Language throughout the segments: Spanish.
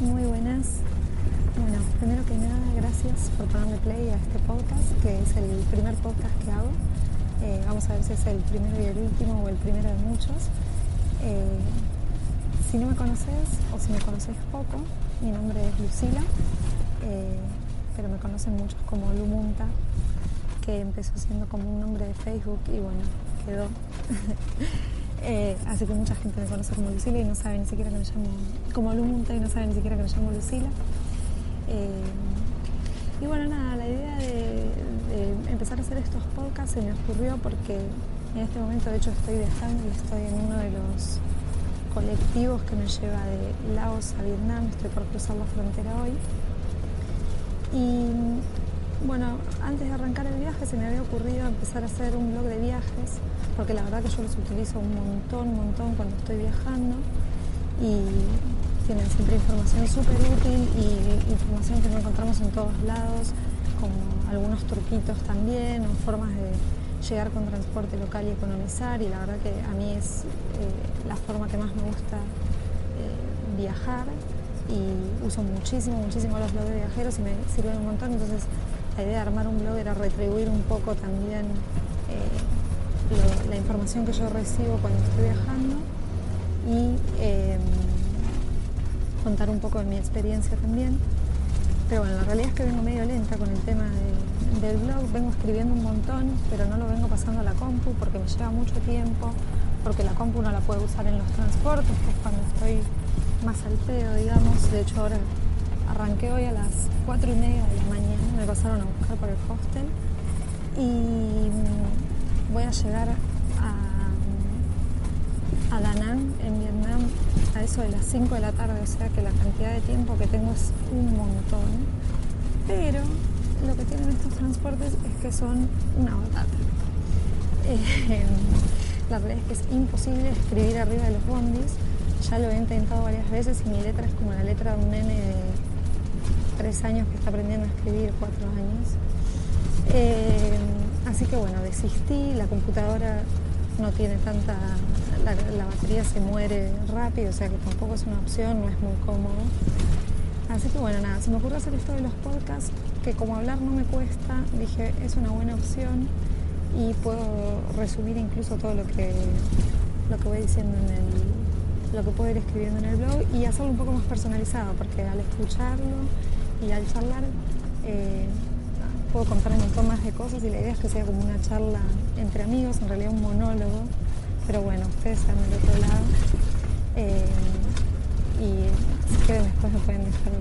Muy buenas. Bueno, primero que nada, gracias por ponerle play a este podcast, que es el primer podcast que hago. Eh, vamos a ver si es el primero y el último o el primero de muchos. Eh, si no me conoces o si me conoces poco, mi nombre es Lucila, eh, pero me conocen muchos como Lumunta, que empezó siendo como un nombre de Facebook y bueno, quedó. Eh, así que mucha gente me conoce como Lucila y no sabe ni siquiera que me llamo, como Lumunta y no sabe ni siquiera que me llamo Lucila. Eh, y bueno, nada, la idea de, empezar a hacer estos podcasts se me ocurrió porque en este momento de hecho estoy viajando y estoy en uno de los colectivos que me lleva de Laos a Vietnam, estoy por cruzar la frontera hoy. Y bueno, antes de arrancar el viaje se me había ocurrido empezar a hacer un blog de viajes porque la verdad que yo los utilizo un montón, montón cuando estoy viajando y tienen siempre información súper útil y información que no encontramos en todos lados, como algunos truquitos también o formas de llegar con transporte local y economizar y la verdad que a mí es eh, la forma que más me gusta eh, viajar y uso muchísimo, muchísimo los blogs de viajeros y me sirven un montón, entonces la idea de armar un blog era retribuir un poco también eh, la información que yo recibo cuando estoy viajando y em, contar un poco de mi experiencia también. Pero bueno, la realidad es que vengo medio lenta con el tema del blog, vengo escribiendo un montón, pero no lo vengo pasando a la compu porque me lleva mucho tiempo, porque la compu no la puedo usar en los transportes, que es cuando estoy más al pedo, digamos. De hecho, ahora arranqué hoy a las 4 y media de la me pasaron a buscar por el hostel y voy a llegar a, a Da Nang, en Vietnam, a eso de las 5 de la tarde, o sea que la cantidad de tiempo que tengo es un montón. Pero lo que tienen estos transportes es que son una batata. Eh, la verdad es que es imposible escribir arriba de los bondis. Ya lo he intentado varias veces y mi letra es como la letra de un nene 3 años que está aprendiendo a escribir 4 años. Eh, Así que bueno, desistí, la computadora no tiene tanta, la, batería se muere rápido, o sea que tampoco es una opción, no es muy cómodo. Así que bueno, nada, se me ocurrió hacer esto de los podcasts, que como hablar no me cuesta, dije, es una buena opción y puedo resumir incluso todo lo que, lo que voy diciendo en el, lo que puedo ir escribiendo en el blog y hacerlo un poco más personalizado, porque al escucharlo y al charlar, eh, puedo contar un montón más de cosas y la idea es que sea como una charla entre amigos, en realidad un monólogo, pero bueno, ustedes están del otro lado. Eh, y si quieren después me pueden dejar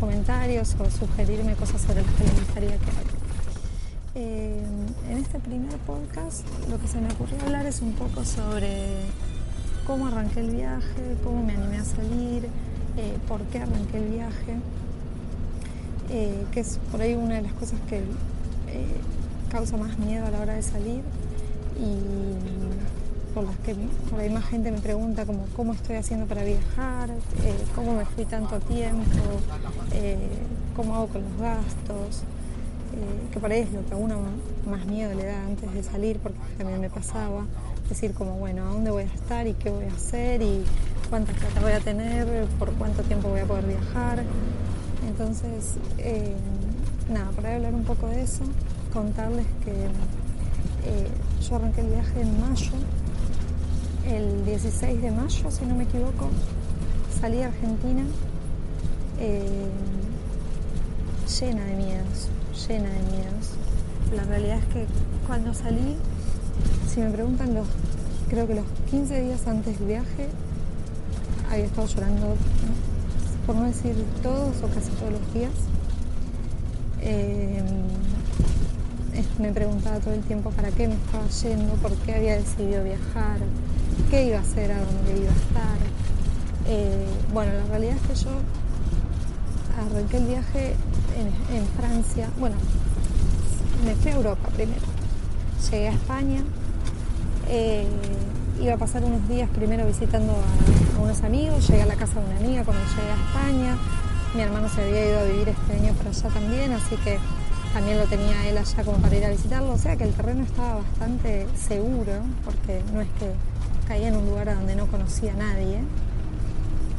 comentarios o sugerirme cosas sobre las que les gustaría que hable. Eh, en este primer podcast lo que se me ocurrió hablar es un poco sobre cómo arranqué el viaje, cómo me animé a salir, por qué arranqué el viaje. Eh, que es por ahí una de las cosas que eh, causa más miedo a la hora de salir y por las que por ahí más gente me pregunta como cómo estoy haciendo para viajar, eh, cómo me fui tanto tiempo, cómo hago con los gastos, que por ahí es lo que a uno más miedo le da antes de salir, porque también me pasaba, decir como, bueno, ¿a dónde voy a estar y qué voy a hacer y cuánta plata voy a tener, por cuánto tiempo voy a poder viajar? Entonces, eh, nada, para hablar un poco de eso, contarles que eh, yo arranqué el viaje en mayo, el 16 de mayo, si no me equivoco, salí a Argentina eh, llena de miedos, llena de miedos. La realidad es que cuando salí, si me preguntan los, creo que los 15 días antes del viaje, había estado llorando por no decir todos o casi todos los días. Eh, me preguntaba todo el tiempo para qué me estaba yendo, por qué había decidido viajar, qué iba a hacer, a dónde iba a estar. Eh, bueno, la realidad es que yo arranqué el viaje en, Francia. Bueno, me fui a Europa primero. Llegué a España. Eh, iba a pasar unos días primero visitando a, unos amigos, llegué a la casa de una amiga cuando llegué a España, mi hermano se había ido a vivir este año para allá también, así que también lo tenía él allá como para ir a visitarlo, o sea que el terreno estaba bastante seguro, porque no es que caía en un lugar donde no conocía a nadie,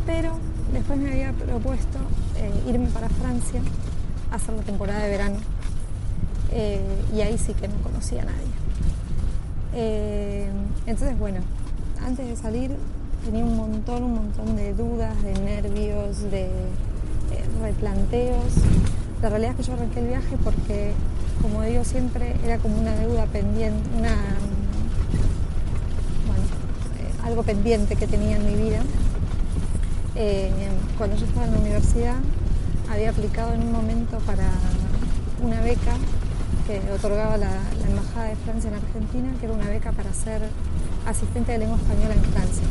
pero después me había propuesto eh, irme para Francia a hacer la temporada de verano. Eh, y ahí sí que no conocía a nadie. Entonces, bueno, antes de salir tenía un montón, un montón de dudas, de nervios, de replanteos. La realidad es que yo arranqué el viaje porque, como digo siempre, era como una deuda pendiente, una, bueno, algo pendiente que tenía en mi vida eh, cuando yo estaba en la universidad había aplicado en un momento para una beca que otorgaba la, Embajada de Francia en Argentina, que era una beca para ser asistente de lengua española en Francia.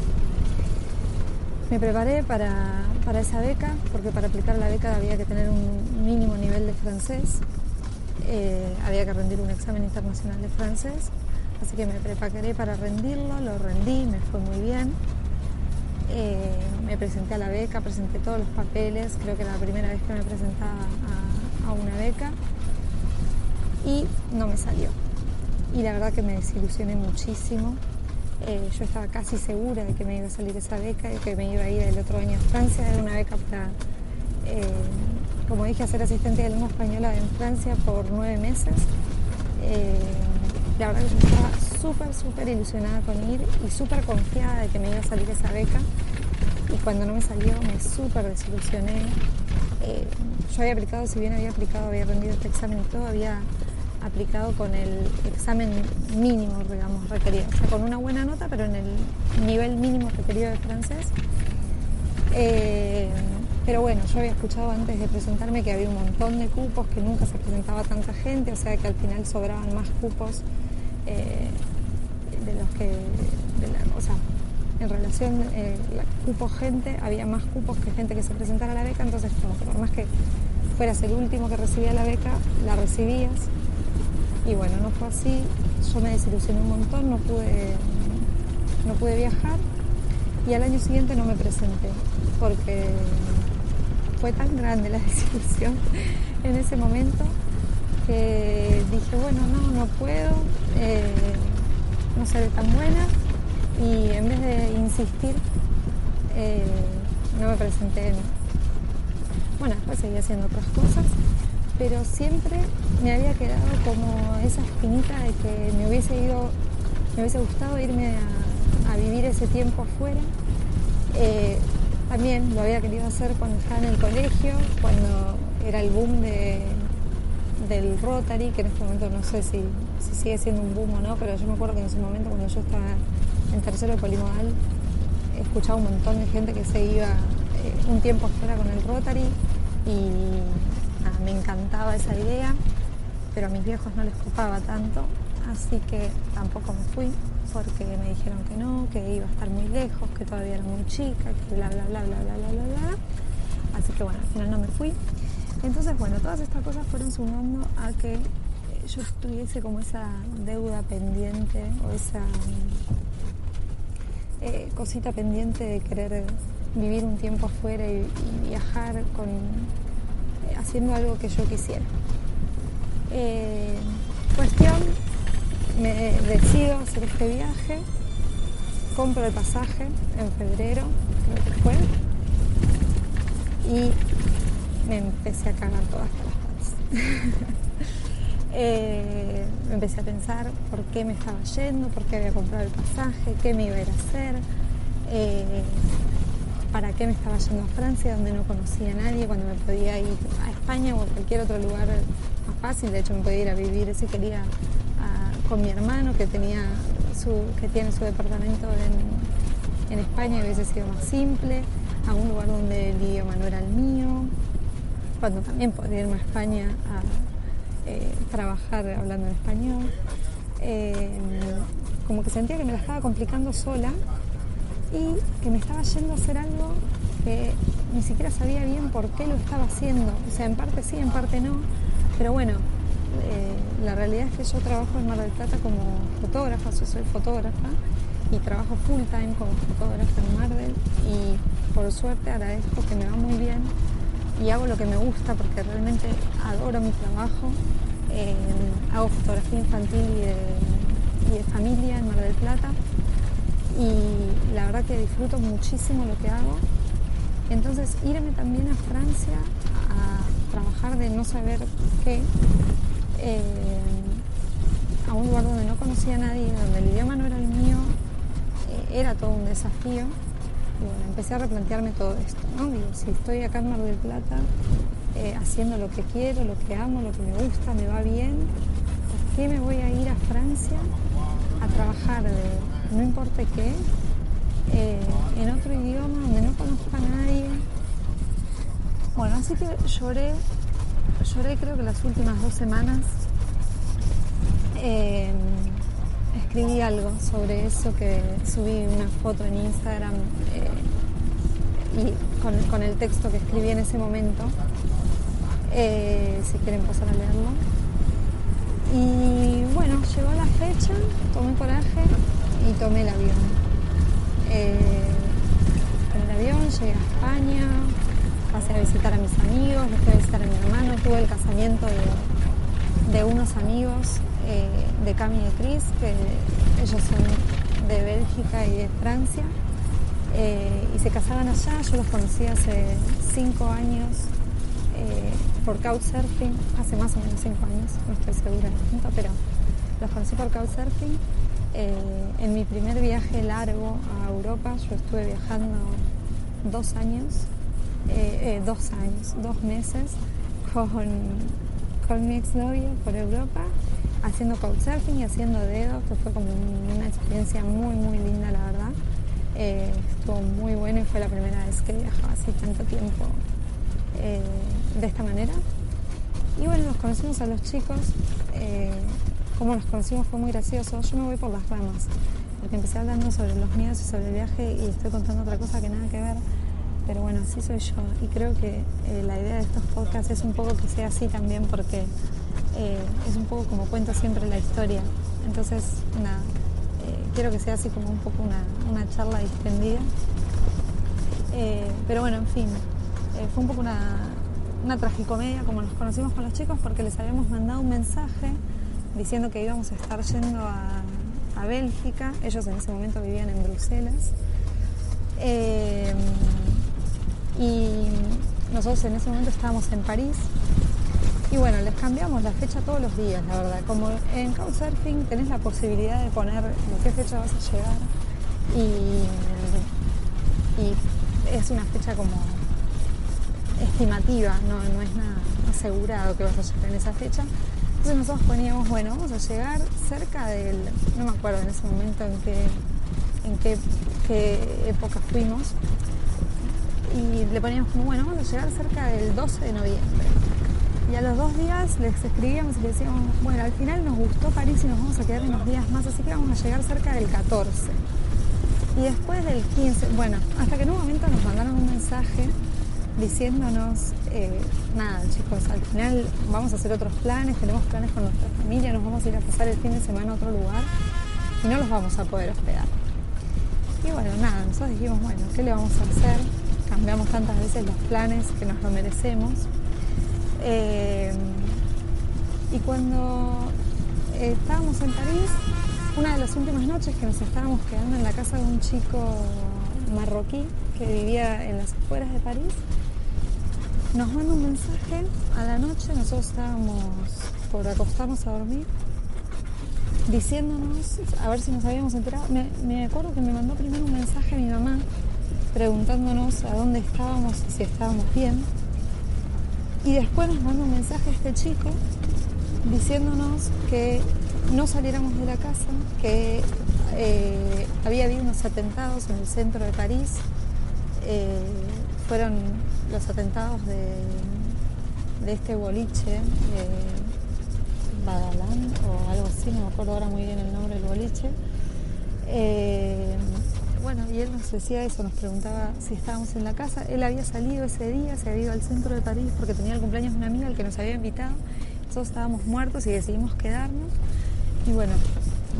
Me preparé para, esa beca, porque para aplicar la beca había que tener un mínimo nivel de francés, eh, había que rendir un examen internacional de francés, así que me preparé para rendirlo, lo rendí, me fue muy bien. Eh, me presenté a la beca, presenté todos los papeles, creo que era la primera vez que me presentaba a, una beca y no me salió. Y la verdad que me desilusioné muchísimo. Eh, yo estaba casi segura de que me iba a salir esa beca y que me iba a ir el otro año a Francia. Era una beca para, eh, como dije, ser asistente de lengua española en Francia por nueve meses. la verdad que yo estaba súper, súper ilusionada con ir y súper confiada de que me iba a salir esa beca. Y cuando no me salió me súper desilusioné. Eh, yo había aplicado, si bien había aplicado, había rendido este examen y todo, había aplicado con el examen mínimo, digamos, requerido. O sea, con una buena nota, pero en el nivel mínimo requerido de francés. Eh, pero bueno, yo había escuchado antes de presentarme que había un montón de cupos, que nunca se presentaba tanta gente, o sea que al final sobraban más cupos eh, de los que, o sea, en relación eh, cupo gente, había más cupos que gente que se presentara a la beca, entonces como que por más que fueras el último que recibía la beca, la recibías. Y bueno, no fue así, yo me desilusioné un montón, no pude, no pude viajar. Y al año siguiente no me presenté porque fue tan grande la desilusión en ese momento que dije, bueno, no, no puedo, eh, no seré tan buena y en vez de insistir eh, no me presenté. Bueno, después seguí haciendo otras cosas, pero siempre me había quedado como esa espinita de que me hubiese ido, me hubiese gustado irme a, vivir ese tiempo afuera. Eh, también lo había querido hacer cuando estaba en el colegio, cuando era el boom del Rotary, que en este momento no sé si, si sigue siendo un boom o no, pero yo me acuerdo que en ese momento cuando yo estaba en tercero de polimodal he escuchado un montón de gente que se iba eh, un tiempo afuera con el Rotary y me encantaba esa idea, pero a mis viejos no les copaba tanto, así que tampoco me fui porque me dijeron que no, que iba a estar muy lejos, que todavía era muy chica, que bla, bla, bla, bla, bla, bla, bla, bla. Así que bueno, al final no me fui. Entonces, bueno, todas estas cosas fueron sumando a que yo tuviese como esa deuda pendiente o esa eh, cosita pendiente de querer vivir un tiempo afuera y viajar con haciendo algo que yo quisiera. Eh, cuestión, me decido hacer este viaje, compro el pasaje en febrero, creo que fue, y me empecé a cagar todas las patas. Eh, empecé a pensar por qué me estaba yendo, por qué había comprado el pasaje, qué me iba a ir a hacer, eh, para qué me estaba yendo a Francia, donde no conocía a nadie, cuando me podía ir a España o a cualquier otro lugar más fácil. De hecho, me podía ir a vivir si quería con mi hermano que, tenía su, que tiene su departamento en, en España hubiese sido más simple, a un lugar donde el idioma no era el mío, cuando también podía irme a España a eh, trabajar hablando en español. Eh, como que sentía que me la estaba complicando sola y que me estaba yendo a hacer algo que ni siquiera sabía bien por qué lo estaba haciendo. O sea, en parte sí, en parte no. Pero bueno, eh, la realidad es que yo trabajo en Mar del Plata como fotógrafa, yo soy fotógrafa y trabajo full time como fotógrafa en Mar del y por suerte agradezco que me va muy bien y hago lo que me gusta porque realmente adoro mi trabajo. Eh, hago fotografía infantil y de, familia en Mar del Plata y la verdad que disfruto muchísimo lo que hago Entonces irme también a Francia a trabajar de no saber qué, eh, a un lugar donde no conocía a nadie, donde el idioma no era el mío, eh, era todo un desafío. Y bueno, empecé a replantearme todo esto, ¿no? Digo, si estoy acá en Mar del Plata eh, haciendo lo que quiero, lo que amo, lo que me gusta, me va bien, ¿por qué me voy a ir a Francia a trabajar de no importa qué, en otro idioma donde no conozco a nadie? Bueno, así que lloré, lloré creo que las últimas dos semanas eh, escribí algo sobre eso, que subí una foto en Instagram eh, y con, el texto que escribí en ese momento, eh, si quieren pasar a leerlo. Y bueno, llegó la fecha, tomé coraje y tomé el avión. en el avión llegué a España, pasé a visitar a mis amigos, fui a visitar a mi hermano, tuve el casamiento de unos amigos eh, de Cami y de Cris, que ellos son de Bélgica y de Francia, eh, y se casaban allá. Yo los conocí hace cinco años eh, por Couchsurfing, hace más o menos cinco años, no estoy segura de punto, pero los conocí por Couchsurfing. En mi primer viaje largo a Europa, yo estuve viajando dos años, dos años, dos meses con, con mi exnovio por Europa haciendo couchsurfing y haciendo dedo, que fue como una experiencia muy, muy linda, la verdad. Eh, estuvo muy bueno y fue la primera vez que viajaba así tanto tiempo eh, de esta manera. Y bueno, nos conocimos a los chicos. Eh, como los conocimos fue muy gracioso. Yo me voy por las ramas, porque empecé hablando sobre los miedos y sobre el viaje y estoy contando otra cosa que nada que ver. Pero bueno, así soy yo y creo que la idea de estos podcasts es un poco que sea así también porque eh, es un poco como cuento siempre la historia. Entonces, nada, eh, quiero que sea así como un poco una, charla distendida. Eh, pero bueno, en fin, fue un poco una, una tragicomedia como nos conocimos con los chicos porque les habíamos mandado un mensaje diciendo que íbamos a estar yendo a, Bélgica. Ellos en ese momento vivían en Bruselas. y nosotros en ese momento estábamos en París y bueno, les cambiamos la fecha todos los días, la verdad. Como en Couchsurfing tenés la posibilidad de poner de qué fecha vas a llegar y, es una fecha como estimativa, no, es nada asegurado que vas a llegar en esa fecha. Entonces nosotros poníamos, bueno, vamos a llegar cerca del, no me acuerdo en ese momento en qué, en qué, época fuimos, y le poníamos como, bueno, vamos a llegar cerca del 12 de noviembre. Y a los dos días les escribíamos y les decíamos, bueno, al final nos gustó París y nos vamos a quedar unos días más, así que vamos a llegar cerca del 14. Y después del 15, bueno, hasta que en un momento nos mandaron un mensaje diciéndonos, eh, nada chicos, al final vamos a hacer otros planes, tenemos planes con nuestra familia, nos vamos a ir a pasar el fin de semana a otro lugar y no los vamos a poder hospedar. Y bueno, nada, nosotros dijimos, bueno, ¿qué le vamos a hacer? Cambiamos tantas veces los planes que nos lo merecemos eh, y cuando estábamos en París, una de las últimas noches que nos estábamos quedando en la casa de un chico marroquí que vivía en las afueras de París, nos manda un mensaje a la noche, nosotros estábamos por acostarnos a dormir, diciéndonos, a ver si nos habíamos enterado, me, acuerdo que me mandó primero un mensaje a mi mamá preguntándonos a dónde estábamos y si estábamos bien. Y después nos manda un mensaje este chico diciéndonos que no saliéramos de la casa, que eh, había habido unos atentados en el centro de París. Eh, fueron los atentados de, este boliche, Badalán o algo así, no me acuerdo ahora muy bien el nombre del boliche. Eh, bueno, y él nos decía eso, nos preguntaba si estábamos en la casa. Él había salido ese día, se había ido al centro de París porque tenía el cumpleaños de una amiga al que nos había invitado. Nosotros estábamos muertos y decidimos quedarnos. Y bueno,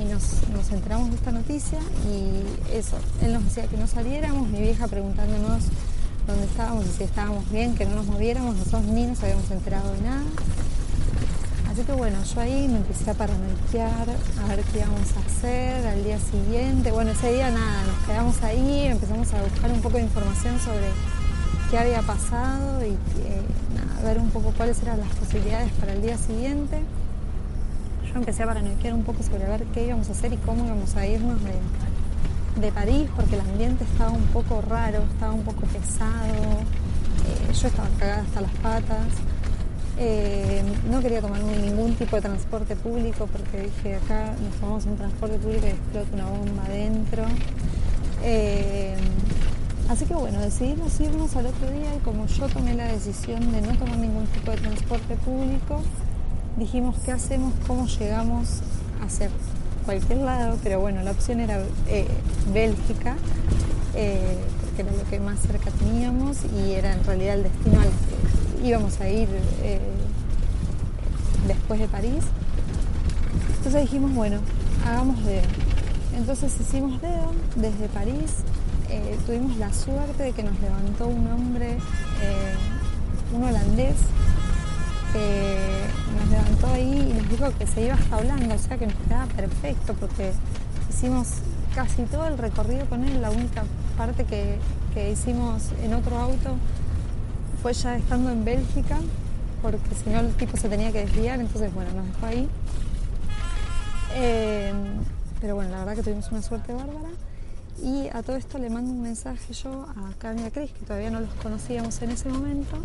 y nos, nos enteramos de esta noticia y eso, él nos decía que no saliéramos, mi vieja preguntándonos dónde estábamos y si estábamos bien, que no nos moviéramos, nosotros ni nos habíamos enterado de nada. Así que bueno, yo ahí me empecé a paranoiar, a ver qué íbamos a hacer al día siguiente. Bueno, ese día nada, nos quedamos ahí, empezamos a buscar un poco de información sobre qué había pasado y ver un poco cuáles eran las posibilidades para el día siguiente. Yo empecé a paranoiquear un poco sobre ver qué íbamos a hacer y cómo íbamos a irnos de, de París, porque el ambiente estaba un poco raro, estaba un poco pesado, eh, yo estaba cagada hasta las patas. Eh, no quería tomar ningún tipo de transporte público porque dije acá nos tomamos un transporte público y explota una bomba adentro. Eh, así que bueno, decidimos irnos al otro día y como yo tomé la decisión de no tomar ningún tipo de transporte público, dijimos qué hacemos, cómo llegamos a hacer cualquier lado, pero bueno, la opción era Bélgica, porque era lo que más cerca teníamos y era en realidad el destino al que íbamos a ir eh, después de París. Entonces dijimos, bueno, hagamos dedo. Entonces hicimos dedo desde París. Eh, tuvimos la suerte de que nos levantó un hombre, eh, un holandés, levantó ahí y nos dijo que se iba hasta o sea que nos quedaba perfecto porque hicimos casi todo el recorrido con él. La única parte que, que hicimos en otro auto fue ya estando en Bélgica, porque si no el tipo se tenía que desviar, entonces bueno, nos dejó ahí. Eh, pero bueno, la verdad que tuvimos una suerte bárbara. Y a todo esto le mando un mensaje yo a Cami y a Cris, que todavía no los conocíamos en ese momento,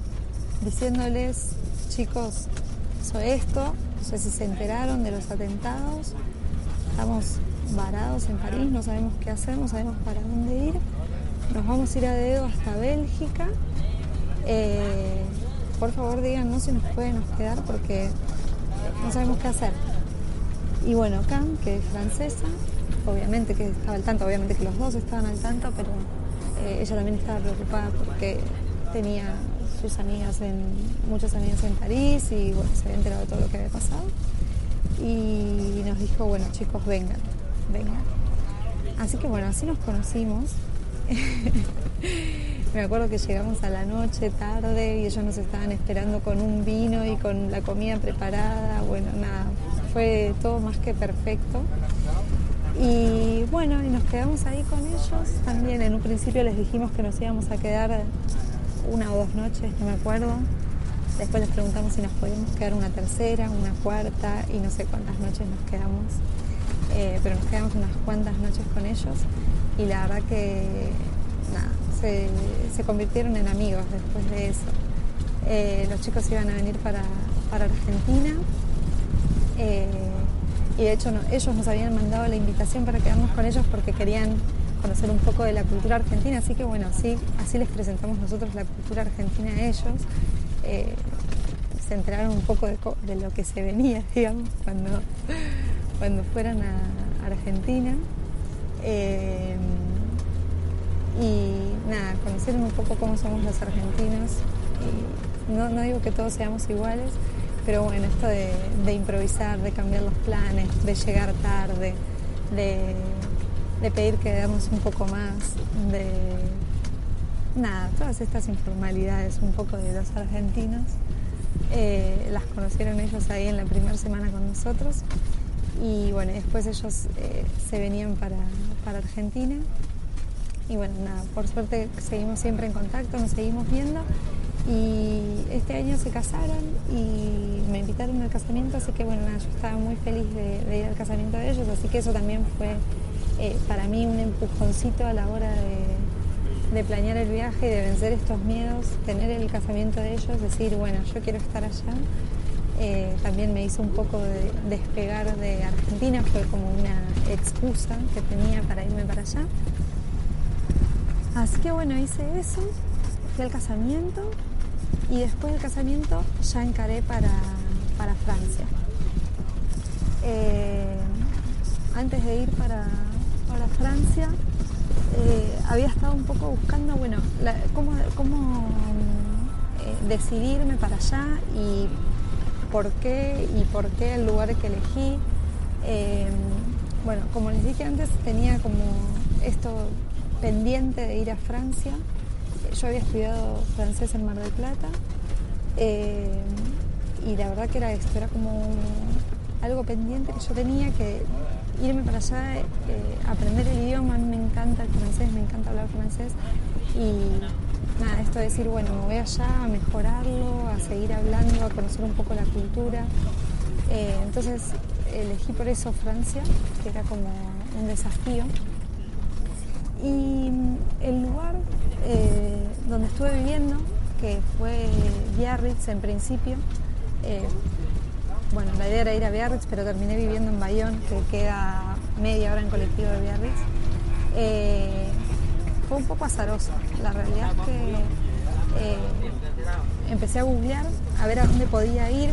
diciéndoles, chicos, soy esto, no sé si se enteraron de los atentados, estamos varados en París, no sabemos qué hacer, no sabemos para dónde ir, nos vamos a ir a dedo hasta Bélgica. Eh, por favor díganos si nos pueden quedar porque no sabemos qué hacer. Y bueno, Cam, que es francesa, obviamente que estaba al tanto, obviamente que los dos estaban al tanto, pero eh, ella también estaba preocupada porque tenía sus amigas en, muchas amigas en París y bueno, se había enterado de todo lo que había pasado. Y nos dijo, bueno chicos, vengan, vengan. Así que bueno, así nos conocimos. Me acuerdo que llegamos a la noche tarde y ellos nos estaban esperando con un vino y con la comida preparada. Bueno, nada, fue todo más que perfecto. Y bueno, y nos quedamos ahí con ellos. También en un principio les dijimos que nos íbamos a quedar una o dos noches, no me acuerdo. Después les preguntamos si nos podíamos quedar una tercera, una cuarta y no sé cuántas noches nos quedamos. Eh, pero nos quedamos unas cuantas noches con ellos y la verdad que nada, se, convirtieron en amigos después de eso. Eh, los chicos iban a venir para, Argentina eh, y de hecho ellos nos habían mandado la invitación para quedarnos con ellos porque querían conocer un poco de la cultura argentina, así que bueno, así, así les presentamos nosotros la cultura argentina a ellos. Eh, se enteraron un poco de, lo que se venía, digamos, cuando, cuando fueran a Argentina y nada, conocieron un poco cómo somos los argentinos. no, no, digo que todos seamos iguales, pero bueno, esto de, improvisar, de cambiar los planes, de llegar tarde, de, de pedir quedarnos un poco más, de nada, todas estas informalidades un poco de los argentinos. Eh, las conocieron ellos ahí en la primera semana con nosotros y bueno, después ellos eh, se venían para, para Argentina y bueno, nada, por suerte seguimos siempre en contacto, nos seguimos viendo y este año se casaron y me invitaron al casamiento, así que bueno, yo estaba muy feliz de, ir al casamiento de ellos, así que eso también fue eh, para mí un empujoncito a la hora de, planear el viaje y de vencer estos miedos, tener el casamiento de ellos, decir, bueno, yo quiero estar allá. Eh, también me hizo un poco de despegar de Argentina, fue como una excusa que tenía para irme para allá. Así que bueno, hice eso, fui al casamiento y después del casamiento ya encaré para, Francia. Eh, antes de ir para, Francia, eh, había estado un poco buscando, bueno, cómo, eh, decidirme para allá y por qué y por qué el lugar que elegí. bueno, como les dije antes, tenía como esto pendiente de ir a Francia. Yo había estudiado francés en Mar del Plata eh, y la verdad que era esto, era como algo pendiente que yo tenía que irme para allá, eh, aprender el idioma, me encanta el francés, me encanta hablar francés y, nada, esto de decir, bueno, me voy allá a mejorarlo, a seguir hablando, a conocer un poco la cultura. Eh, entonces elegí por eso Francia, que era como un desafío. Y el lugar eh, donde estuve viviendo, que fue Biarritz en principio, bueno, la idea era ir a Biarritz, pero terminé viviendo en Bayonne, que queda media hora en colectivo de Biarritz. Eh, fue un poco azaroso. La realidad es que eh, empecé a googlear a ver a dónde podía ir.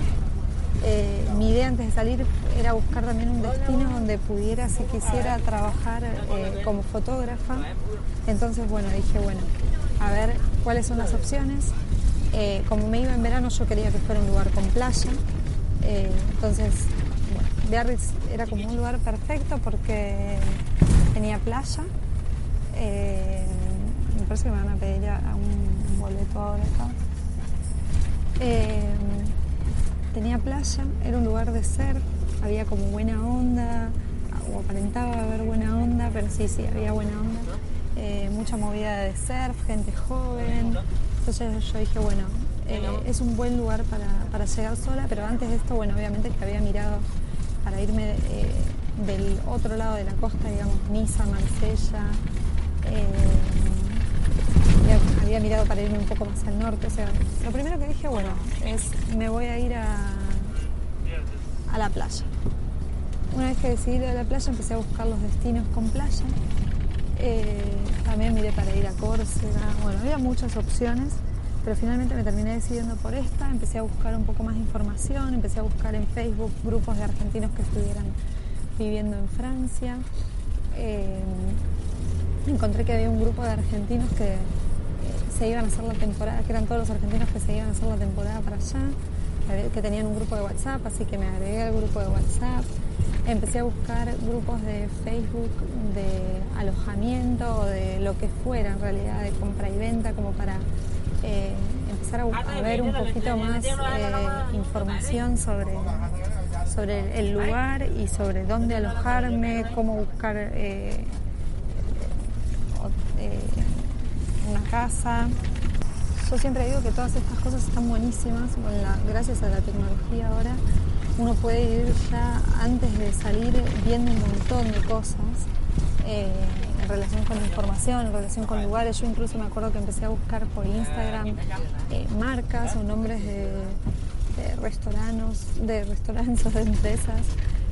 Eh, mi idea antes de salir era buscar también un destino donde pudiera, si quisiera, trabajar como fotógrafa. Entonces, bueno, dije, bueno, a ver cuáles son las opciones. como me iba en verano, yo quería que fuera un lugar con playa. Eh, entonces, bueno, Biarritz era como un lugar perfecto porque tenía playa. Eh, me parece que me van a pedir un boleto ahora acá. Eh, tenía playa, era un lugar de ser, había como buena onda, o aparentaba haber buena onda, pero sí, sí, había buena onda. mucha movida de surf, gente joven. Entonces yo dije, bueno, eh, es un buen lugar para, llegar sola, pero antes de esto, bueno, obviamente que había mirado para irme eh, del otro lado de la costa, digamos, Niza, Marsella. Eh, había, mirado para irme un poco más al norte. O sea, lo primero que dije, bueno, es me voy a ir a, a la playa. Una vez que decidí ir a la playa, empecé a buscar los destinos con playa. también miré para ir a Córcega. Bueno, había muchas opciones pero finalmente me terminé decidiendo por esta, empecé a buscar un poco más de información, empecé a buscar en Facebook grupos de argentinos que estuvieran viviendo en Francia. Eh, encontré que había un grupo de argentinos que eh, se iban a hacer la temporada, que eran todos los argentinos que se iban a hacer la temporada para allá, que tenían un grupo de WhatsApp, así que me agregué al grupo de WhatsApp. Empecé a buscar grupos de Facebook de alojamiento o de lo que fuera en realidad, de compra y venta, como para eh, empezar a, ver un poquito más eh, información sobre, sobre el lugar y sobre dónde alojarme, cómo buscar eh, una casa. Yo siempre digo que todas estas cosas están buenísimas, gracias a la tecnología ahora uno puede ir ya antes de salir viendo un montón de cosas relación con información, en relación con lugares. Yo incluso me acuerdo que empecé a buscar por Instagram eh, marcas o nombres de, restaurantes, de restaurantes o de empresas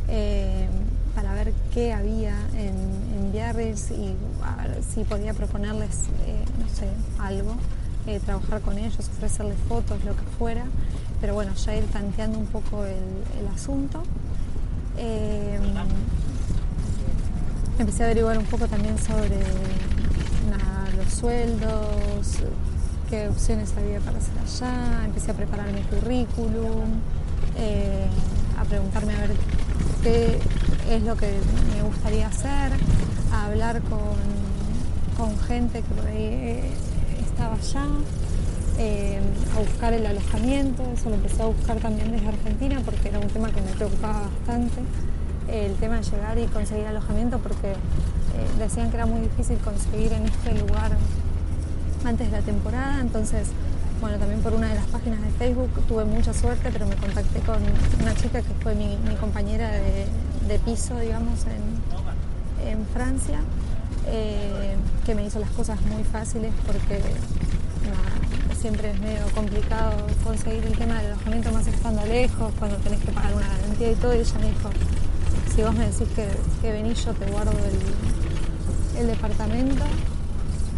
eh, para ver qué había en, en y si podía proponerles, eh, no sé, algo, trabajar con ellos, ofrecerles fotos, lo que fuera. Pero bueno, ya ir tanteando un poco el asunto. Empecé a averiguar un poco también sobre los sueldos, qué opciones había para hacer allá, empecé a preparar mi currículum, eh, a preguntarme a ver qué es lo que me gustaría hacer, a hablar con, gente que por ahí eh, estaba allá, eh, a buscar el alojamiento, eso lo empecé a buscar también desde Argentina porque era un tema que me preocupaba bastante el tema de llegar y conseguir alojamiento porque eh, decían que era muy difícil conseguir en este lugar antes de la temporada, entonces bueno, también por una de las páginas de Facebook tuve mucha suerte, pero me contacté con una chica que fue mi, compañera de, piso, digamos, en, Francia, eh, que me hizo las cosas muy fáciles porque siempre es medio complicado conseguir el tema del alojamiento más estando lejos, cuando tenés que pagar una garantía y todo, y ella me dijo, si vos me decís que, que yo te guardo el, departamento.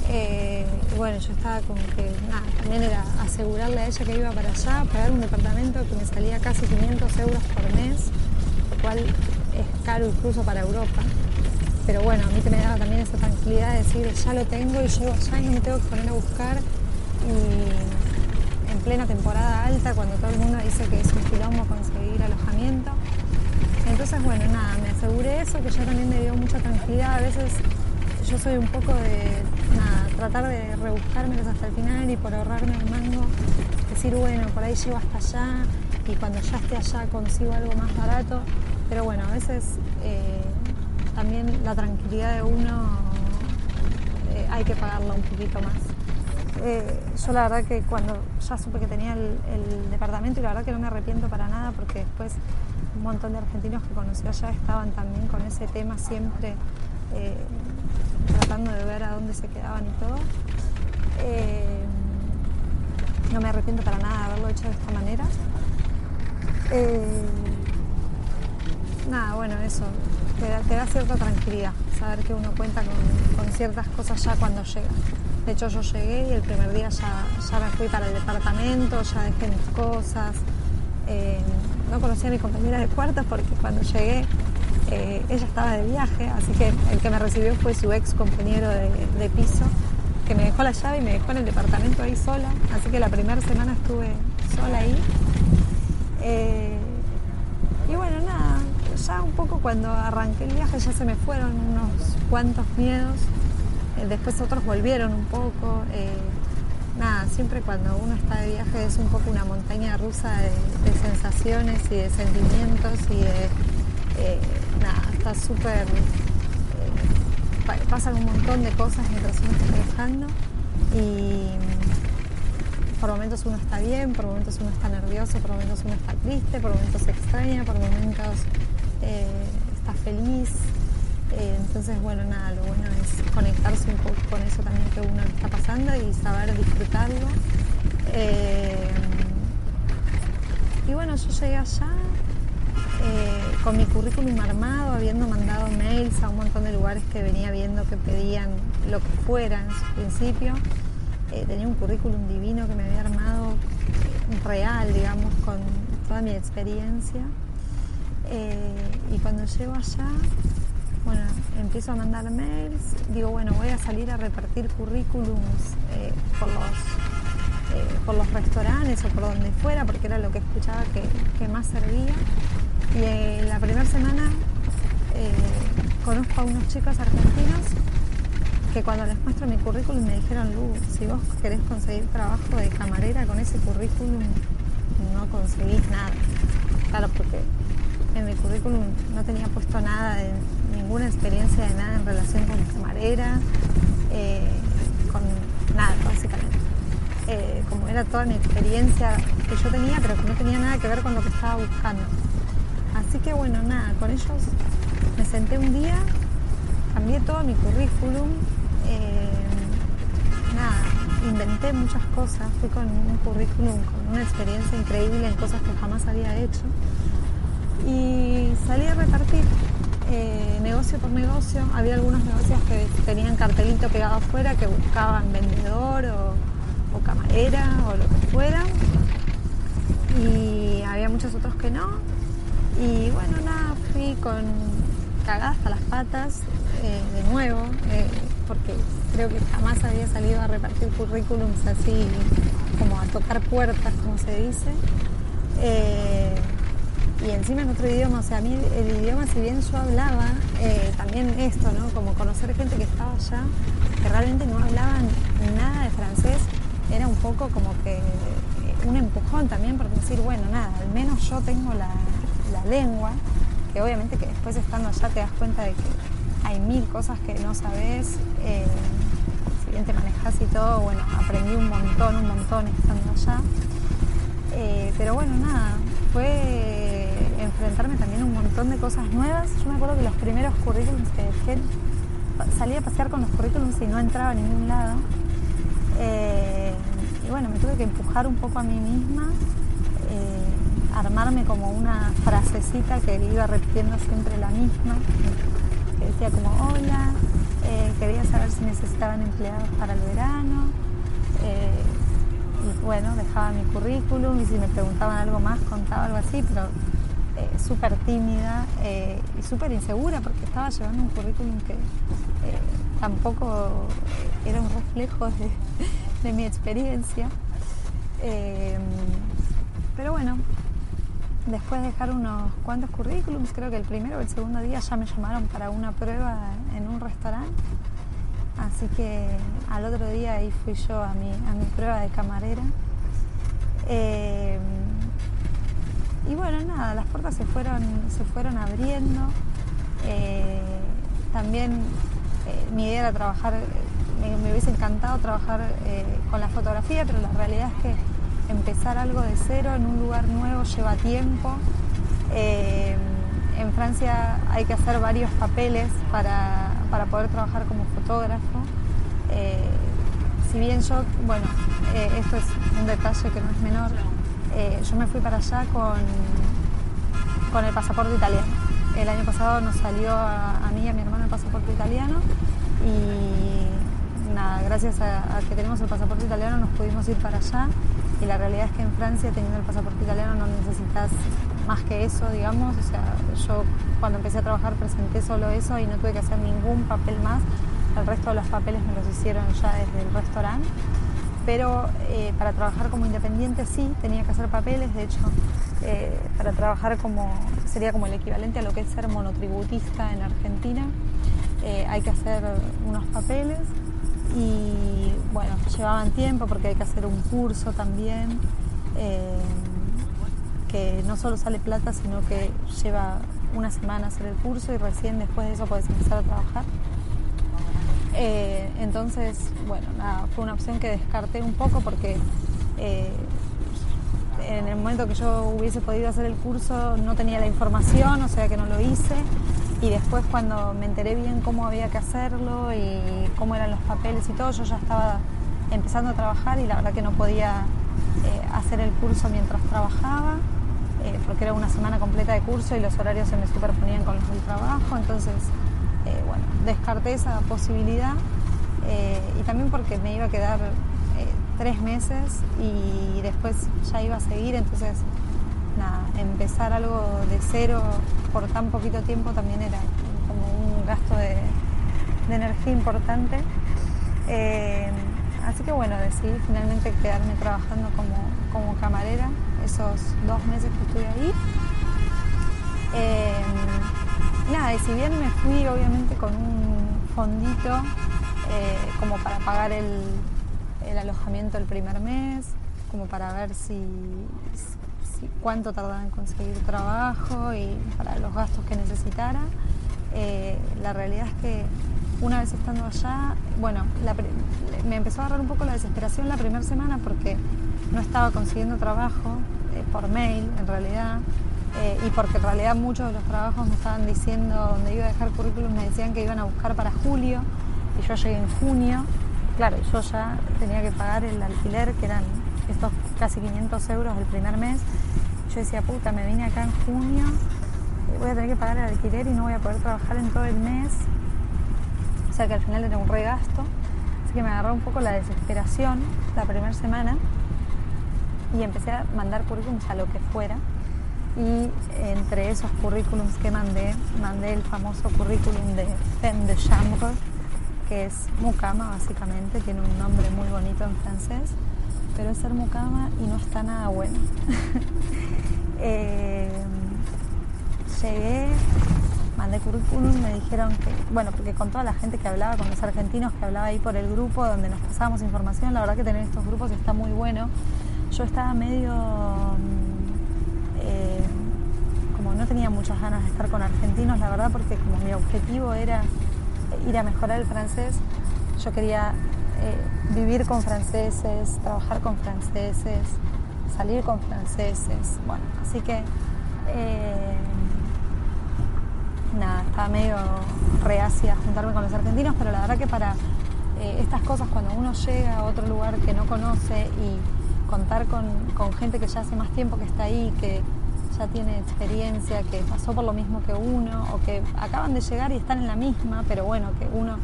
Eh, bueno, yo estaba como que, nada, también era asegurarle a ella que iba para allá, pagar un departamento que me salía casi 500 euros por mes, lo cual es caro incluso para Europa. Pero bueno, a mí me daba también esa tranquilidad de decir, ya lo tengo y llego allá y no me tengo que poner a buscar. Y en plena temporada alta, cuando todo el mundo dice que es un quilombo conseguir alojamiento, entonces, bueno, nada, me aseguré eso, que ya también me dio mucha tranquilidad. A veces yo soy un poco de, nada, tratar de rebuscármelos hasta el final y por ahorrarme el mango, decir, bueno, por ahí llego hasta allá y cuando ya esté allá consigo algo más barato. Pero bueno, a veces eh, también la tranquilidad de uno eh, hay que pagarla un poquito más. eh, yo la verdad que cuando ya supe que tenía el, departamento y la verdad que no me arrepiento para nada porque después un montón de argentinos que conocí allá estaban también con ese tema siempre eh, tratando de ver a dónde se quedaban y todo. Eh, no me arrepiento para nada de haberlo hecho de esta manera. nada, bueno, eso, te da, cierta tranquilidad saber que uno cuenta con ciertas cosas ya cuando llega. De hecho, yo llegué y el primer día ya, ya me fui para el departamento, ya dejé mis cosas. Eh, no conocí a mi compañera de cuartos porque cuando llegué eh, ella estaba de viaje, así que el que me recibió fue su ex compañero de, piso, que me dejó la llave y me dejó en el departamento ahí sola. Así que la primera semana estuve sola ahí. Eh, y bueno, nada, ya un poco cuando arranqué el viaje ya se me fueron unos cuantos miedos eh, después otros volvieron un poco. Eh, nada, siempre cuando uno está de viaje es un poco una montaña rusa de, sensaciones y de sentimientos y de... Eh, nada, está súper... pasan un montón de cosas mientras uno está viajando y por momentos uno está bien, por momentos uno está nervioso, por momentos uno está triste, por momentos se extraña, por momentos está feliz, eh, entonces, bueno, nada, lo bueno es conectarse un poco con eso también que uno está pasando y saber disfrutarlo. Eh, y bueno, yo llegué allá eh, con mi currículum armado, habiendo mandado mails a un montón de lugares que venía viendo que pedían lo que fuera en su principio. tenía un currículum divino que me había armado real, digamos, con toda mi experiencia. y cuando llego allá, bueno, empiezo a mandar mails, digo, bueno, voy a salir a repartir currículums eh, por, los, eh, por los restaurantes o por donde fuera, porque era lo que escuchaba que, más servía. Y en la primera semana eh, conozco a unos chicos argentinos que cuando les muestro mi currículum me dijeron, Lu, si vos querés conseguir trabajo de camarera con ese currículum, no conseguís nada. Claro, porque en mi currículum no tenía puesto nada de ninguna experiencia de nada en relación con camarera, eh, con nada, básicamente. Eh, como era toda mi experiencia que yo tenía, pero que no tenía nada que ver con lo que estaba buscando. Así que bueno, nada, con ellos me senté un día, cambié todo mi currículum, eh, nada, inventé muchas cosas, fui con un currículum con una experiencia increíble en cosas que jamás había hecho y salí a repartir eh, negocio por negocio. Había algunos negocios que tenían cartelito pegado afuera que buscaban vendedor o, camarera o lo que fuera. Y había muchos otros que no. Y bueno, nada, fui con cagada hasta las patas eh, de nuevo, eh, porque creo que jamás había salido a repartir currículums así como a tocar puertas, como se dice y encima en otro idioma, o sea, a mí el idioma, si bien yo hablaba, eh, también esto, ¿no? Como conocer gente que estaba allá, que realmente no hablaban nada de francés, era un poco como que eh, un empujón también, porque decir, bueno, nada, al menos yo tengo la, lengua, que obviamente que después estando allá te das cuenta de que hay mil cosas que no sabes, eh, si bien te manejas y todo, bueno, aprendí un montón, un montón estando allá. pero bueno, nada, fue enfrentarme también a un montón de cosas nuevas. Yo me acuerdo que los primeros currículums que dejé, salí a pasear con los currículums y no entraba a ningún lado. Eh, y bueno, me tuve que empujar un poco a mí misma, eh, armarme como una frasecita que iba repitiendo siempre la misma, que decía como, hola, eh, quería saber si necesitaban empleados para el verano. y bueno, dejaba mi currículum y si me preguntaban algo más contaba algo así, pero eh, súper tímida eh, y súper insegura porque estaba llevando un currículum que eh, tampoco era un reflejo de, mi experiencia. pero bueno, después de dejar unos cuantos currículums, creo que el primero o el segundo día ya me llamaron para una prueba en un restaurante. Así que al otro día ahí fui yo a mi, a mi prueba de camarera. Y bueno, nada, las puertas se fueron, se fueron abriendo. Eh, también eh, mi idea era trabajar, me me, hubiese encantado trabajar eh, con la fotografía, pero la realidad es que empezar algo de cero en un lugar nuevo lleva tiempo. Eh, en Francia hay que hacer varios papeles para, poder trabajar como fotógrafo. Eh, si bien yo, bueno, esto es un detalle que no es menor, yo me fui para allá con, con el pasaporte italiano. El año pasado nos salió a, a mí y a mi hermano el pasaporte italiano y nada, gracias a, que tenemos el pasaporte italiano nos pudimos ir para allá y la realidad es que en Francia teniendo el pasaporte italiano no necesitas más que eso, digamos, o sea, yo cuando empecé a trabajar presenté solo eso y no tuve que hacer ningún papel más, el resto de los papeles me los hicieron ya desde el restaurante pero eh, para trabajar como independiente sí, tenía que hacer papeles, de hecho, eh, para trabajar como, sería como el equivalente a lo que es ser monotributista en Argentina, eh, hay que hacer unos papeles y bueno, llevaban tiempo porque hay que hacer un curso también, que no solo sale plata, sino que lleva una semana hacer el curso y recién después de eso puedes empezar a trabajar. Eh, entonces, bueno, fue una opción que descarté un poco porque eh, en el momento que yo hubiese podido hacer el curso no tenía la información, o sea que no lo hice. Y después cuando me enteré bien cómo había que hacerlo y cómo eran los papeles y todo, yo ya estaba empezando a trabajar y la verdad que no podía eh, hacer el curso mientras trabajaba, porque era una semana completa de curso y los horarios se me superponían con los del trabajo. Entonces, bueno, descarté esa posibilidad eh, y también porque me iba a quedar eh, tres meses y después ya iba a seguir, entonces nada, empezar algo de cero por tan poquito tiempo también era como un gasto de, energía importante. así que bueno, decidí finalmente quedarme trabajando como, como camarera esos dos meses que estuve ahí nada, y si bien me fui obviamente con un fondito eh, como para pagar el, alojamiento el primer mes, como para ver si, cuánto tardaba en conseguir trabajo y para los gastos que necesitara. Eh, la realidad es que una vez estando allá, bueno, me empezó a agarrar un poco la desesperación la primera semana porque no estaba consiguiendo trabajo eh, por mail en realidad. Eh, y porque en realidad muchos de los trabajos me estaban diciendo, donde iba a dejar currículum, me decían que iban a buscar para julio, y yo llegué en junio, claro, yo ya tenía que pagar el alquiler, que eran estos casi 500 euros el primer mes. Yo decía, puta, me vine acá en junio, voy a tener que pagar el alquiler y no voy a poder trabajar en todo el mes. O sea que al final era un regasto. Así que me agarró un poco la desesperación la primera semana y empecé a mandar currículums a lo que fuera y entre esos currículums que mandé, mandé el famoso currículum de femme de chambre, que es mucama básicamente, tiene un nombre muy bonito en francés, pero es ser mucama y no está nada bueno. Eh, llegué, mandé currículum, me dijeron que, bueno, porque con toda la gente que hablaba, con los argentinos que hablaba ahí por el grupo donde nos pasábamos información, la verdad que tener estos grupos está muy bueno. Yo estaba medio eh, como no tenía muchas ganas de estar con argentinos, la verdad, porque como mi objetivo era ir a mejorar el francés, yo quería eh, vivir con franceses, trabajar con franceses, salir con franceses, bueno, así que eh, nada, estaba medio reacia juntarme con los argentinos, pero la verdad que para estas cosas cuando uno llega a otro lugar que no conoce y contar con, con gente que ya hace más tiempo que está ahí, que, ya tiene experiencia, que pasó por lo mismo que uno, o que acaban de llegar y están en la misma, pero bueno, que uno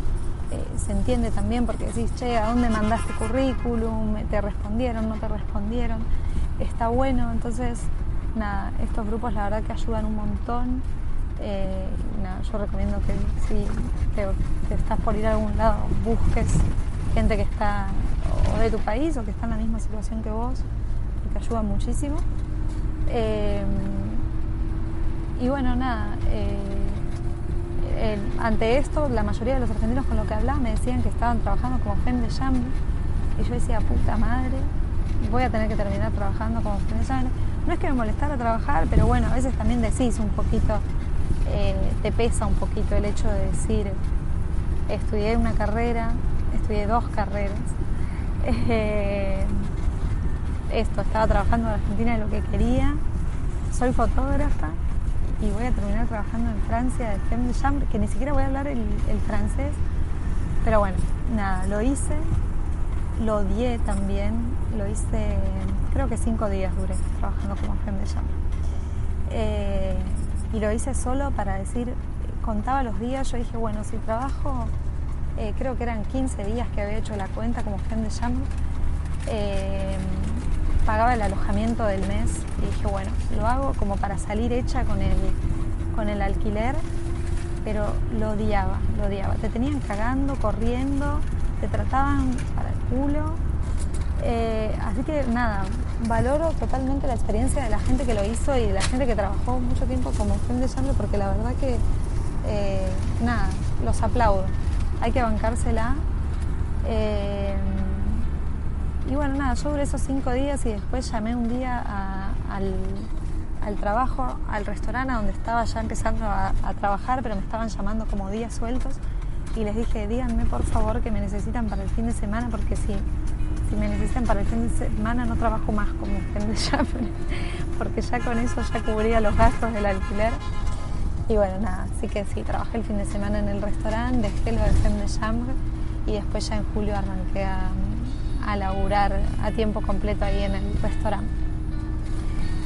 eh, se entiende también porque decís, che, ¿a dónde mandaste currículum? ¿Te respondieron? ¿No te respondieron? Está bueno, entonces, nada, estos grupos la verdad que ayudan un montón. Eh, nada, yo recomiendo que si te, estás por ir a algún lado, busques gente que está o de tu país o que está en la misma situación que vos, porque ayuda muchísimo. Em, y bueno, nada, eh, ante esto, la mayoría de los argentinos con lo que hablaba me decían que estaban trabajando como femme de chambre. Y yo decía, puta madre, voy a tener que terminar trabajando como femme de chambre. No es que me molestara trabajar, pero bueno, a veces también decís un poquito, eh, te pesa un poquito el hecho de decir, estudié una carrera, estudié dos carreras. Eh, esto, estaba trabajando en Argentina de lo que quería, soy fotógrafa y voy a terminar trabajando en Francia de femme de chambre, que ni siquiera voy a hablar el, francés, pero bueno, nada, lo hice, lo odié también, lo hice, creo que cinco días duré trabajando como femme de chambre. Eh, y lo hice solo para decir, contaba los días, yo dije, bueno, si trabajo, eh, creo que eran 15 días que había hecho la cuenta como femme de chambre, eh, pagaba el alojamiento del mes y dije, bueno, lo hago como para salir hecha con el, con el alquiler, pero lo odiaba, lo odiaba. Te tenían cagando, corriendo, te trataban para el culo. Eh, así que nada, valoro totalmente la experiencia de la gente que lo hizo y de la gente que trabajó mucho tiempo como Femme de porque la verdad que, eh, nada, los aplaudo. Hay que bancársela. Eh, y bueno, nada, yo duré esos cinco días y después llamé un día al, trabajo, al restaurante donde estaba ya empezando a, trabajar, pero me estaban llamando como días sueltos. Y les dije, díganme por favor que me necesitan para el fin de semana, porque si, me necesitan para el fin de semana no trabajo más como de chambre, porque ya con eso ya cubría los gastos del alquiler. Y bueno, nada, así que sí, trabajé el fin de semana en el restaurante, dejé lo de Femme de Chambre y después ya en julio arranqué a, a laburar a tiempo completo ahí en el restaurante.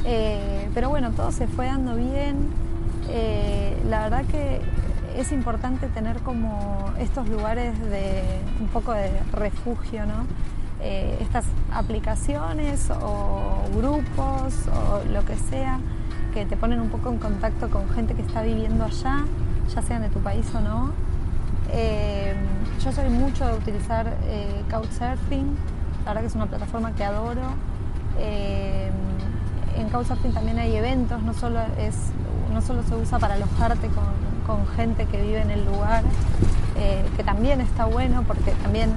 Eh, pero bueno, todo se fue dando bien. Eh, la verdad que es importante tener como estos lugares de un poco de refugio, ¿no? Eh, estas aplicaciones o grupos o lo que sea que te ponen un poco en contacto con gente que está viviendo allá, ya sean de tu país o no. Yo soy mucho de utilizar Couchsurfing, la verdad que es una plataforma que adoro. Eh, en Couchsurfing también hay eventos, no solo, es, no solo se usa para alojarte con, gente que vive en el lugar, eh, que también está bueno porque también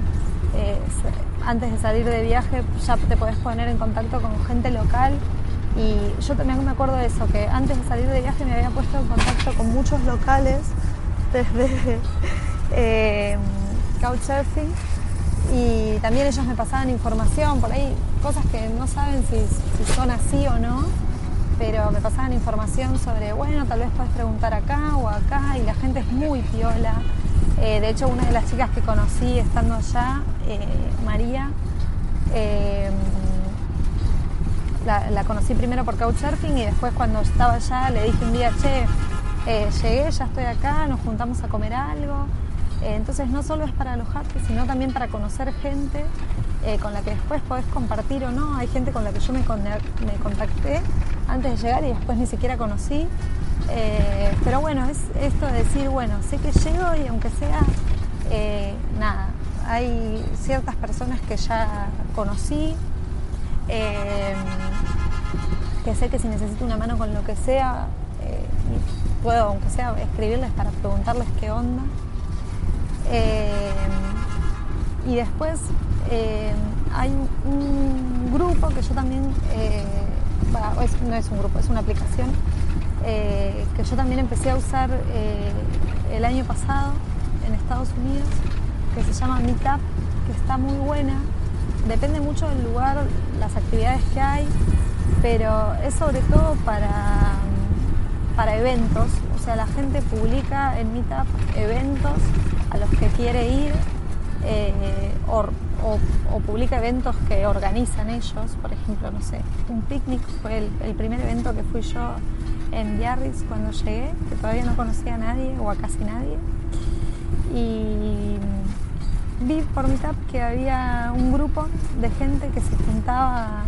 eh, antes de salir de viaje ya te podés poner en contacto con gente local y yo también me acuerdo de eso, que antes de salir de viaje me había puesto en contacto con muchos locales desde Couchsurfing y también ellos me pasaban información, por ahí cosas que no saben si, son así o no, pero me pasaban información sobre, bueno, tal vez puedes preguntar acá o acá y la gente es muy piola. Eh, de hecho, una de las chicas que conocí estando allá, eh, María, eh, la, la, conocí primero por Couchsurfing y después cuando estaba allá le dije un día, che, llegué, ya estoy acá, nos juntamos a comer algo. Eh, entonces no solo es para alojarte, sino también para conocer gente eh, con la que después podés compartir o no. Hay gente con la que yo me, contacté antes de llegar y después ni siquiera conocí. Eh, pero bueno, es esto de decir, bueno, sé que llego y aunque sea, nada, hay ciertas personas que ya conocí, que sé que si necesito una mano con lo que sea, puedo, aunque sea, escribirles para preguntarles qué onda. Eh, y después eh, hay un grupo que yo también, eh, no es un grupo, es una aplicación que yo también empecé a usar el año pasado en Estados Unidos, que se llama Meetup, que está muy buena. Depende mucho del lugar, las actividades que hay, pero es sobre todo para, para eventos. O sea, la gente publica en Meetup eventos a los que quiere ir eh, o, publica eventos que organizan ellos. Por ejemplo, no sé, un picnic fue el, primer evento que fui yo en Biarritz cuando llegué, que todavía no conocía a nadie o a casi nadie. Y vi por mitad que había un grupo de gente que se juntaba,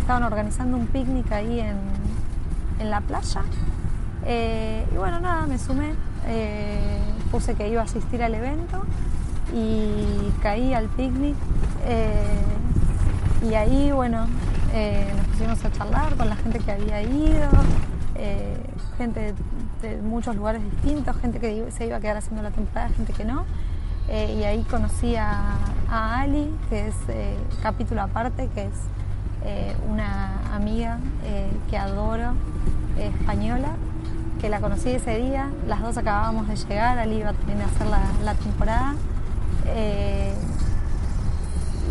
estaban organizando un picnic ahí en, la playa. Eh, y bueno, nada, me sumé. Eh, puse que iba a asistir al evento y caí al picnic. Eh, y ahí, bueno, nos pusimos a charlar con la gente que había ido, gente de, muchos lugares distintos, gente que se iba a quedar haciendo la temporada, gente que no. y ahí conocí a Ali, que es capítulo aparte, que es una amiga que adoro, española, que la conocí ese día, las dos acabábamos de llegar, Ali iba a hacer la, temporada. Eh,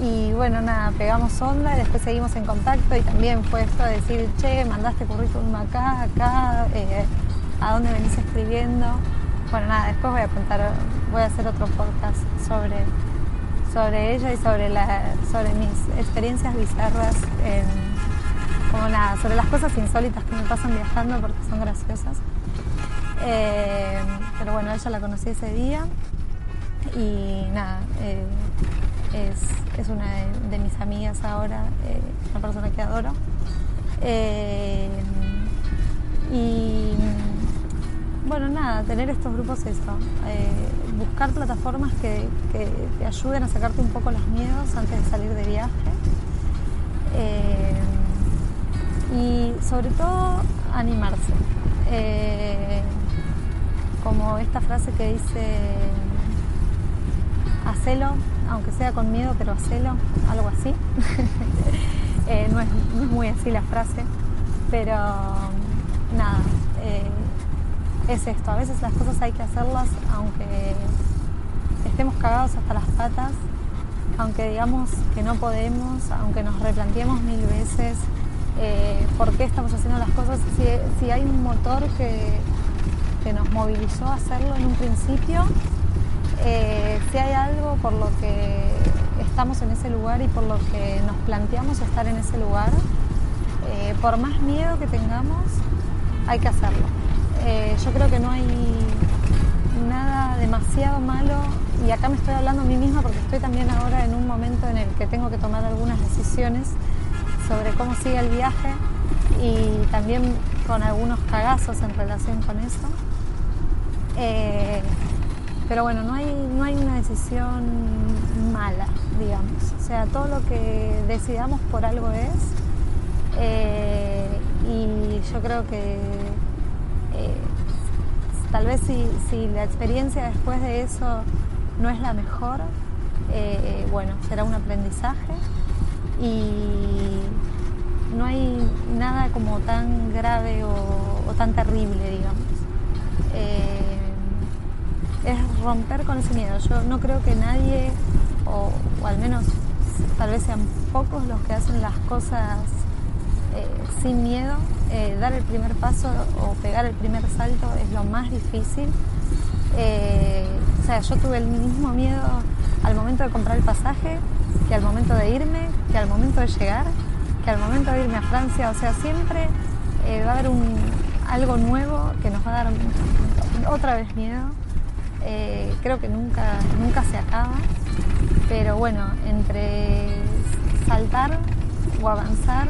y bueno, nada, pegamos onda y después seguimos en contacto y también fue esto de decir, che, mandaste currículum acá, acá, eh, a dónde venís escribiendo. Bueno, nada, después voy a contar, voy a hacer otro podcast sobre, sobre ella y sobre, la, sobre mis experiencias bizarras, como nada, sobre las cosas insólitas que me pasan viajando porque son graciosas. Eh, pero bueno, ella la conocí ese día y nada, eh, es, una de, mis amigas ahora, eh, una persona que adoro. y bueno, nada, tener estos grupos eso, buscar plataformas que, te ayuden a sacarte un poco los miedos antes de salir de viaje. y sobre todo animarse como esta frase que dice, hacelo, aunque sea con miedo, pero hacelo, algo así. Eh, no, es, muy así la frase, pero nada, eh, es esto, a veces las cosas hay que hacerlas aunque estemos cagados hasta las patas, aunque digamos que no podemos, aunque nos replanteemos mil veces eh, por qué estamos haciendo las cosas, si hay un motor que que nos movilizó a hacerlo en un principio, eh, si hay algo por lo que estamos en ese lugar y por lo que nos planteamos estar en ese lugar, eh, por más miedo que tengamos, hay que hacerlo. Eh, yo creo que no hay nada demasiado malo y acá me estoy hablando a mí misma porque estoy también ahora en un momento en el que tengo que tomar algunas decisiones sobre cómo sigue el viaje y también con algunos cagazos en relación con eso. Eh, pero bueno, no hay, no hay una decisión mala, digamos. O sea, todo lo que decidamos por algo es. Eh, y yo creo que eh, tal vez si, la experiencia después de eso no es la mejor, bueno, será un aprendizaje y no hay nada como tan grave o, tan terrible, digamos es romper con ese miedo. Yo no creo que nadie, o, al menos tal vez sean pocos los que hacen las cosas eh, sin miedo. Eh, dar el primer paso o pegar el primer salto es lo más difícil. Eh, o sea, yo tuve el mismo miedo al momento de comprar el pasaje, que al momento de irme, que al momento de llegar, que al momento de irme a Francia. O sea, siempre va a haber un, algo nuevo que nos va a dar otra vez miedo. Eh, creo que nunca, nunca se acaba, pero bueno, entre saltar o avanzar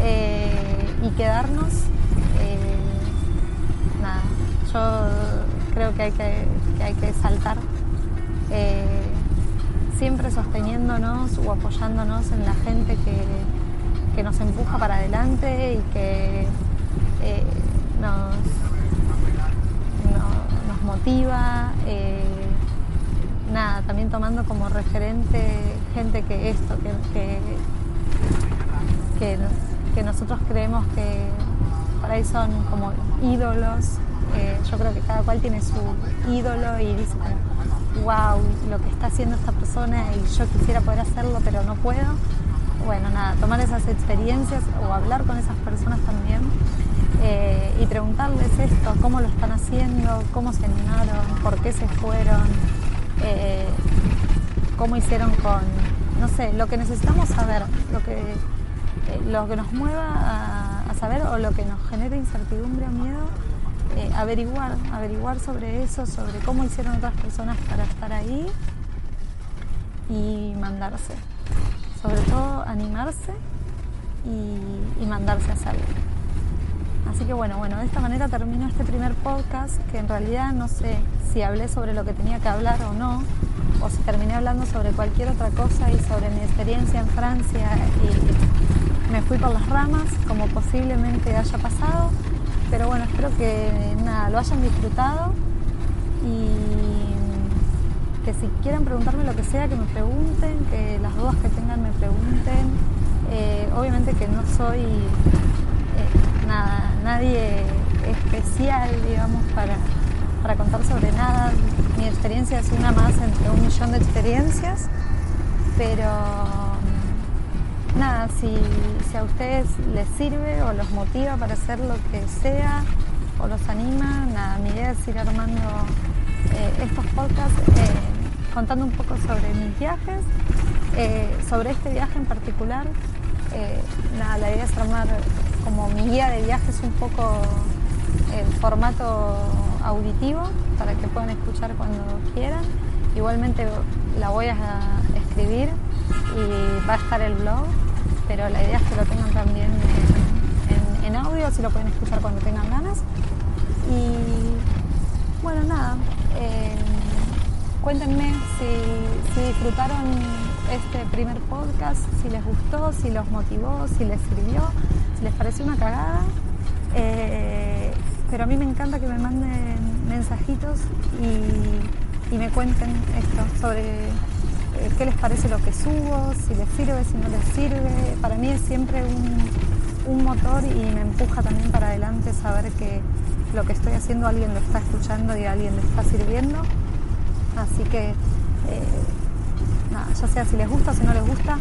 eh, y quedarnos, eh, nada, yo creo que hay que, hay que saltar, siempre sosteniéndonos o apoyándonos en la gente que, que nos empuja para adelante y que nos eh, nada, también tomando como referente gente que esto, que, que, nosotros creemos que para ahí son como ídolos. Eh, yo creo que cada cual tiene su ídolo y dice wow, lo que está haciendo esta persona y yo quisiera poder hacerlo pero no puedo. Bueno, nada, tomar esas experiencias o hablar con esas personas también eh, y preguntarles esto, cómo lo están haciendo, cómo se animaron, por qué se fueron, eh, cómo hicieron con, no sé, lo que necesitamos saber, lo que, eh, lo que nos mueva a, saber o lo que nos genere incertidumbre o miedo, averiguar, averiguar sobre eso, sobre cómo hicieron otras personas para estar ahí y mandarse. Sobre todo animarse y, mandarse a hacerlo. Así que bueno, bueno, de esta manera termino este primer podcast que en realidad no sé si hablé sobre lo que tenía que hablar o no, o si terminé hablando sobre cualquier otra cosa y sobre mi experiencia en Francia y me fui por las ramas, como posiblemente haya pasado. Pero bueno, espero que nada, lo hayan disfrutado y que si quieren preguntarme lo que sea, que me pregunten, que las dudas que tengan me pregunten. Eh, obviamente que no soy nada, nadie especial, digamos, para, contar sobre nada. Mi experiencia es una más entre un millón de experiencias. Pero nada, si, a ustedes les sirve o los motiva para hacer lo que sea o los anima, nada, mi idea es ir armando eh, estos podcasts eh, contando un poco sobre mis viajes, eh, sobre este viaje en particular. nada, la idea es armar como mi guía de viajes un poco en formato auditivo para que puedan escuchar cuando quieran. Igualmente la voy a escribir y va a estar el blog pero la idea es que lo tengan también en, audio, si lo pueden escuchar cuando tengan ganas. Y bueno, nada, eh, cuéntenme si, disfrutaron este primer podcast, si les gustó, si los motivó, si les sirvió, si les pareció una cagada. Eh, pero a mí me encanta que me manden mensajitos y, me cuenten esto sobre eh, qué les parece lo que subo, si les sirve, si no les sirve. Para mí es siempre un, motor y me empuja también para adelante saber que lo que estoy haciendo alguien lo está escuchando y alguien le está sirviendo. Así que, eh, nada, ya sea si les gusta o si no les gusta,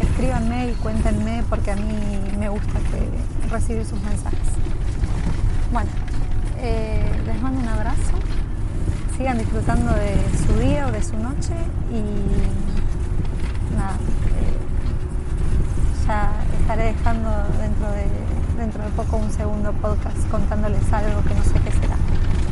escríbanme y cuéntenme porque a mí me gusta recibir sus mensajes. Bueno, eh, les mando un abrazo sigan disfrutando de su día o de su noche y nada, eh, ya estaré dejando dentro de, dentro de poco un segundo podcast contándoles algo que no sé qué